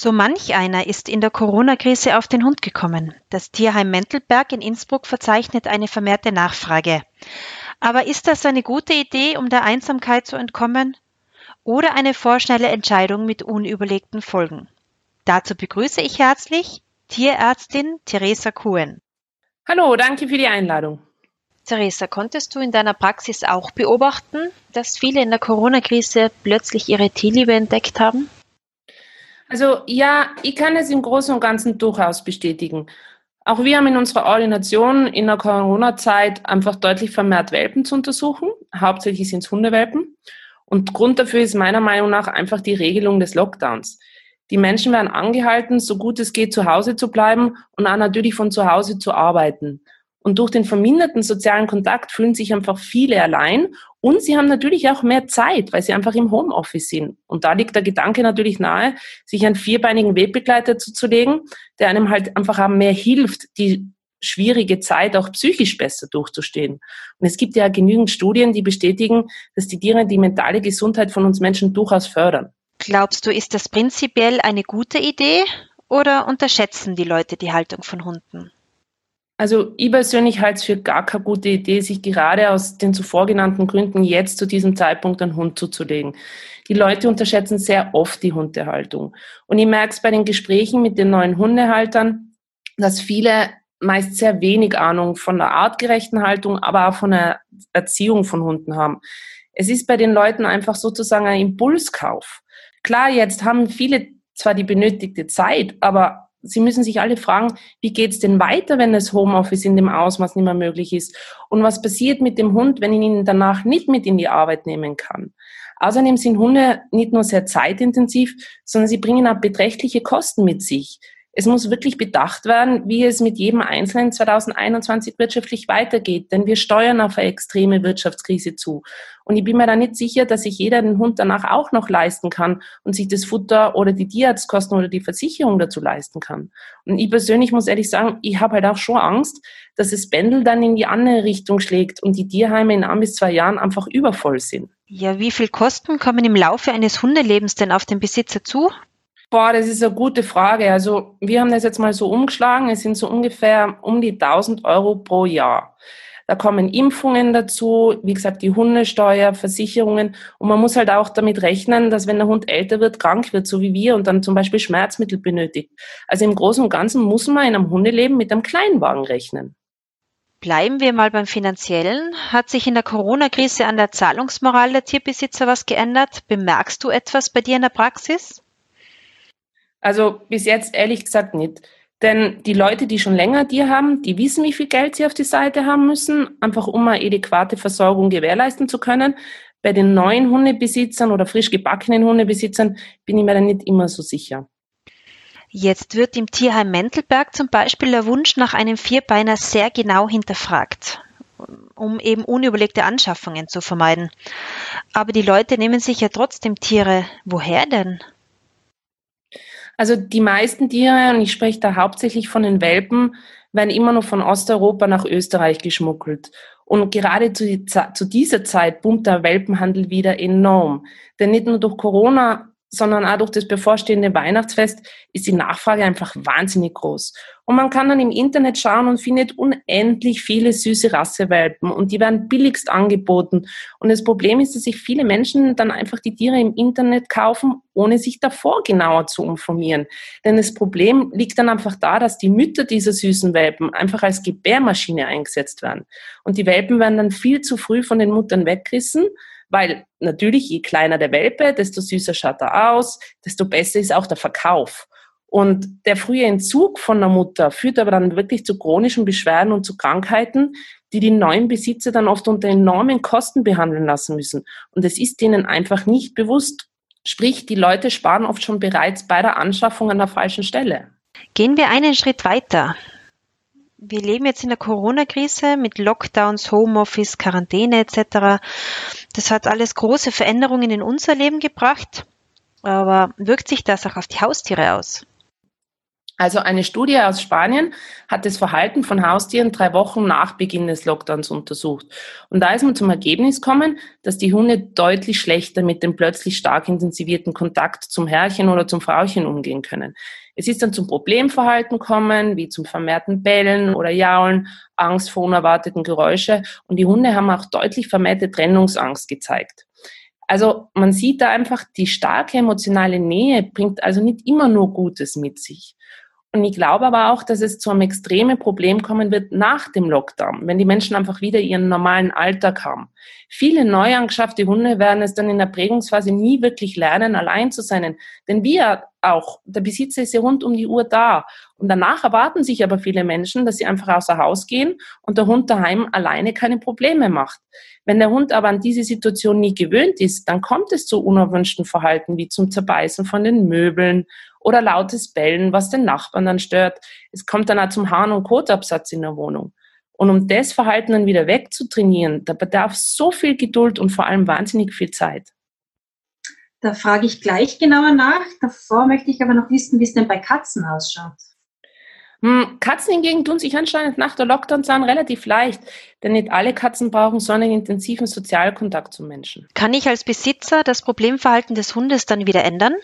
So manch einer ist in der Corona-Krise auf den Hund gekommen. Das Tierheim Mentelberg in Innsbruck verzeichnet eine vermehrte Nachfrage. Aber ist das eine gute Idee, um der Einsamkeit zu entkommen? Oder eine vorschnelle Entscheidung mit unüberlegten Folgen? Dazu begrüße ich herzlich Tierärztin Theresa Kuhn. Hallo, danke für die Einladung. Theresa, konntest du in deiner Praxis auch beobachten, dass viele in der Corona-Krise plötzlich ihre Tierliebe entdeckt haben? Also ja, ich kann es im Großen und Ganzen durchaus bestätigen. Auch wir haben in unserer Ordination in der Corona-Zeit einfach deutlich vermehrt Welpen zu untersuchen. Hauptsächlich sind es Hundewelpen. Und Grund dafür ist meiner Meinung nach einfach die Regelung des Lockdowns. Die Menschen werden angehalten, so gut es geht, zu Hause zu bleiben und auch natürlich von zu Hause zu arbeiten. Und durch den verminderten sozialen Kontakt fühlen sich einfach viele allein und sie haben natürlich auch mehr Zeit, weil sie einfach im Homeoffice sind. Und da liegt der Gedanke natürlich nahe, sich einen vierbeinigen Webbegleiter zuzulegen, der einem halt einfach mehr hilft, die schwierige Zeit auch psychisch besser durchzustehen. Und es gibt ja genügend Studien, die bestätigen, dass die Tiere die mentale Gesundheit von uns Menschen durchaus fördern. Glaubst du, ist das prinzipiell eine gute Idee oder unterschätzen die Leute die Haltung von Hunden? Also ich persönlich halte es für gar keine gute Idee, sich gerade aus den zuvor genannten Gründen jetzt zu diesem Zeitpunkt einen Hund zuzulegen. Die Leute unterschätzen sehr oft die Hundehaltung. Und ich merke es bei den Gesprächen mit den neuen Hundehaltern, dass viele meist sehr wenig Ahnung von der artgerechten Haltung, aber auch von der Erziehung von Hunden haben. Es ist bei den Leuten einfach sozusagen ein Impulskauf. Klar, jetzt haben viele zwar die benötigte Zeit, aber Sie müssen sich alle fragen, wie geht es denn weiter, wenn das Homeoffice in dem Ausmaß nicht mehr möglich ist? Und was passiert mit dem Hund, wenn ich ihn danach nicht mit in die Arbeit nehmen kann? Außerdem sind Hunde nicht nur sehr zeitintensiv, sondern sie bringen auch beträchtliche Kosten mit sich. Es muss wirklich bedacht werden, wie es mit jedem Einzelnen 2021 wirtschaftlich weitergeht, denn wir steuern auf eine extreme Wirtschaftskrise zu. Und ich bin mir da nicht sicher, dass sich jeder den Hund danach auch noch leisten kann und sich das Futter oder die Tierarztkosten oder die Versicherung dazu leisten kann. Und ich persönlich muss ehrlich sagen, ich habe halt auch schon Angst, dass das Pendel dann in die andere Richtung schlägt und die Tierheime in ein bis zwei Jahren einfach übervoll sind. Ja, wie viel Kosten kommen im Laufe eines Hundelebens denn auf den Besitzer zu? Boah, das ist eine gute Frage. Also wir haben das jetzt mal so umgeschlagen. Es sind so ungefähr um die 1000 Euro pro Jahr. Da kommen Impfungen dazu, wie gesagt, die Hundesteuer, Versicherungen. Und man muss halt auch damit rechnen, dass wenn der Hund älter wird, krank wird, so wie wir, und dann zum Beispiel Schmerzmittel benötigt. Also im Großen und Ganzen muss man in einem Hundeleben mit einem Kleinwagen rechnen. Bleiben wir mal beim Finanziellen. Hat sich in der Corona-Krise an der Zahlungsmoral der Tierbesitzer was geändert? Bemerkst du etwas bei dir in der Praxis? Also bis jetzt ehrlich gesagt nicht. Denn die Leute, die schon länger Tier haben, die wissen, wie viel Geld sie auf die Seite haben müssen, einfach um eine adäquate Versorgung gewährleisten zu können. Bei den neuen Hundebesitzern oder frisch gebackenen Hundebesitzern bin ich mir da nicht immer so sicher. Jetzt wird im Tierheim Mentelberg zum Beispiel der Wunsch nach einem Vierbeiner sehr genau hinterfragt, um eben unüberlegte Anschaffungen zu vermeiden. Aber die Leute nehmen sich ja trotzdem Tiere. Woher denn? Also die meisten Tiere, und ich spreche da hauptsächlich von den Welpen, werden immer noch von Osteuropa nach Österreich geschmuggelt. Und gerade zu, zu dieser Zeit boomt der Welpenhandel wieder enorm. Denn nicht nur durch Corona sondern auch durch das bevorstehende Weihnachtsfest ist die Nachfrage einfach wahnsinnig groß. Und man kann dann im Internet schauen und findet unendlich viele süße Rassewelpen und die werden billigst angeboten. Und das Problem ist, dass sich viele Menschen dann einfach die Tiere im Internet kaufen, ohne sich davor genauer zu informieren. Denn das Problem liegt dann einfach da, dass die Mütter dieser süßen Welpen einfach als Gebärmaschine eingesetzt werden. Und die Welpen werden dann viel zu früh von den Muttern weggerissen weil natürlich, je kleiner der Welpe, desto süßer schaut er aus, desto besser ist auch der Verkauf. Und der frühe Entzug von der Mutter führt aber dann wirklich zu chronischen Beschwerden und zu Krankheiten, die die neuen Besitzer dann oft unter enormen Kosten behandeln lassen müssen. Und es ist denen einfach nicht bewusst. Sprich, die Leute sparen oft schon bereits bei der Anschaffung an der falschen Stelle. Gehen wir einen Schritt weiter. Wir leben jetzt in der Corona-Krise mit Lockdowns, Homeoffice, Quarantäne etc. Das hat alles große Veränderungen in unser Leben gebracht. Aber wirkt sich das auch auf die Haustiere aus? Also eine Studie aus Spanien hat das Verhalten von Haustieren drei Wochen nach Beginn des Lockdowns untersucht. Und da ist man zum Ergebnis gekommen, dass die Hunde deutlich schlechter mit dem plötzlich stark intensivierten Kontakt zum Herrchen oder zum Frauchen umgehen können. Es ist dann zum Problemverhalten kommen, wie zum vermehrten Bellen oder Jaulen, Angst vor unerwarteten Geräusche. Und die Hunde haben auch deutlich vermehrte Trennungsangst gezeigt. Also man sieht da einfach, die starke emotionale Nähe bringt also nicht immer nur Gutes mit sich. Und ich glaube aber auch, dass es zu einem extremen Problem kommen wird nach dem Lockdown, wenn die Menschen einfach wieder ihren normalen Alltag haben. Viele neu angeschaffte Hunde werden es dann in der Prägungsphase nie wirklich lernen, allein zu sein. Denn wir auch, der Besitzer ist ja rund um die Uhr da. Und danach erwarten sich aber viele Menschen, dass sie einfach außer Haus gehen und der Hund daheim alleine keine Probleme macht. Wenn der Hund aber an diese Situation nie gewöhnt ist, dann kommt es zu unerwünschten Verhalten wie zum Zerbeißen von den Möbeln oder lautes Bellen, was den Nachbarn dann stört. Es kommt dann auch zum Hahn- und Kotabsatz in der Wohnung. Und um das Verhalten dann wieder wegzutrainieren, da bedarf so viel Geduld und vor allem wahnsinnig viel Zeit. Da frage ich gleich genauer nach. Davor möchte ich aber noch wissen, wie es denn bei Katzen ausschaut. Hm, Katzen hingegen tun sich anscheinend nach der Lockdown-Zahn relativ leicht, denn nicht alle Katzen brauchen so einen intensiven Sozialkontakt zum Menschen. Kann ich als Besitzer das Problemverhalten des Hundes dann wieder ändern?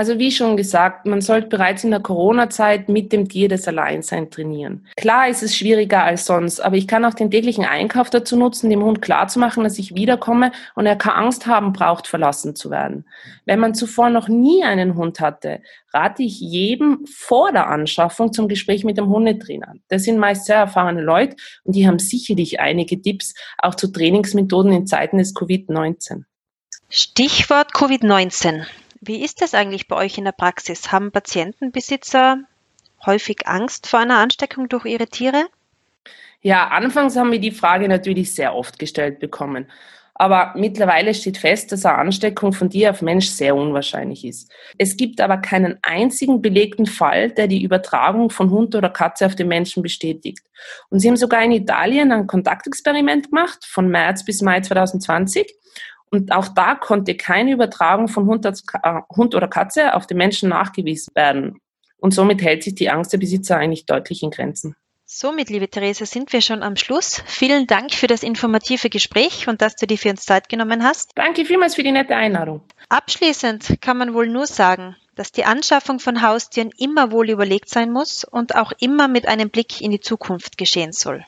Also wie schon gesagt, man sollte bereits in der Corona-Zeit mit dem Tier das Alleinsein trainieren. Klar ist es schwieriger als sonst, aber ich kann auch den täglichen Einkauf dazu nutzen, dem Hund klarzumachen, dass ich wiederkomme und er keine Angst haben braucht, verlassen zu werden. Wenn man zuvor noch nie einen Hund hatte, rate ich jedem vor der Anschaffung zum Gespräch mit dem Hundetrainer. Das sind meist sehr erfahrene Leute und die haben sicherlich einige Tipps auch zu Trainingsmethoden in Zeiten des Covid-19. Stichwort Covid-19. Wie ist das eigentlich bei euch in der Praxis? Haben Patientenbesitzer häufig Angst vor einer Ansteckung durch ihre Tiere? Ja, anfangs haben wir die Frage natürlich sehr oft gestellt bekommen. Aber mittlerweile steht fest, dass eine Ansteckung von Tier auf Mensch sehr unwahrscheinlich ist. Es gibt aber keinen einzigen belegten Fall, der die Übertragung von Hund oder Katze auf den Menschen bestätigt. Und sie haben sogar in Italien ein Kontaktexperiment gemacht, von März bis Mai 2020. Und auch da konnte keine Übertragung von Hund, äh, Hund oder Katze auf den Menschen nachgewiesen werden. Und somit hält sich die Angst der Besitzer eigentlich deutlich in Grenzen. Somit, liebe Therese, sind wir schon am Schluss. Vielen Dank für das informative Gespräch und dass du dir für uns Zeit genommen hast. Danke vielmals für die nette Einladung. Abschließend kann man wohl nur sagen, dass die Anschaffung von Haustieren immer wohl überlegt sein muss und auch immer mit einem Blick in die Zukunft geschehen soll.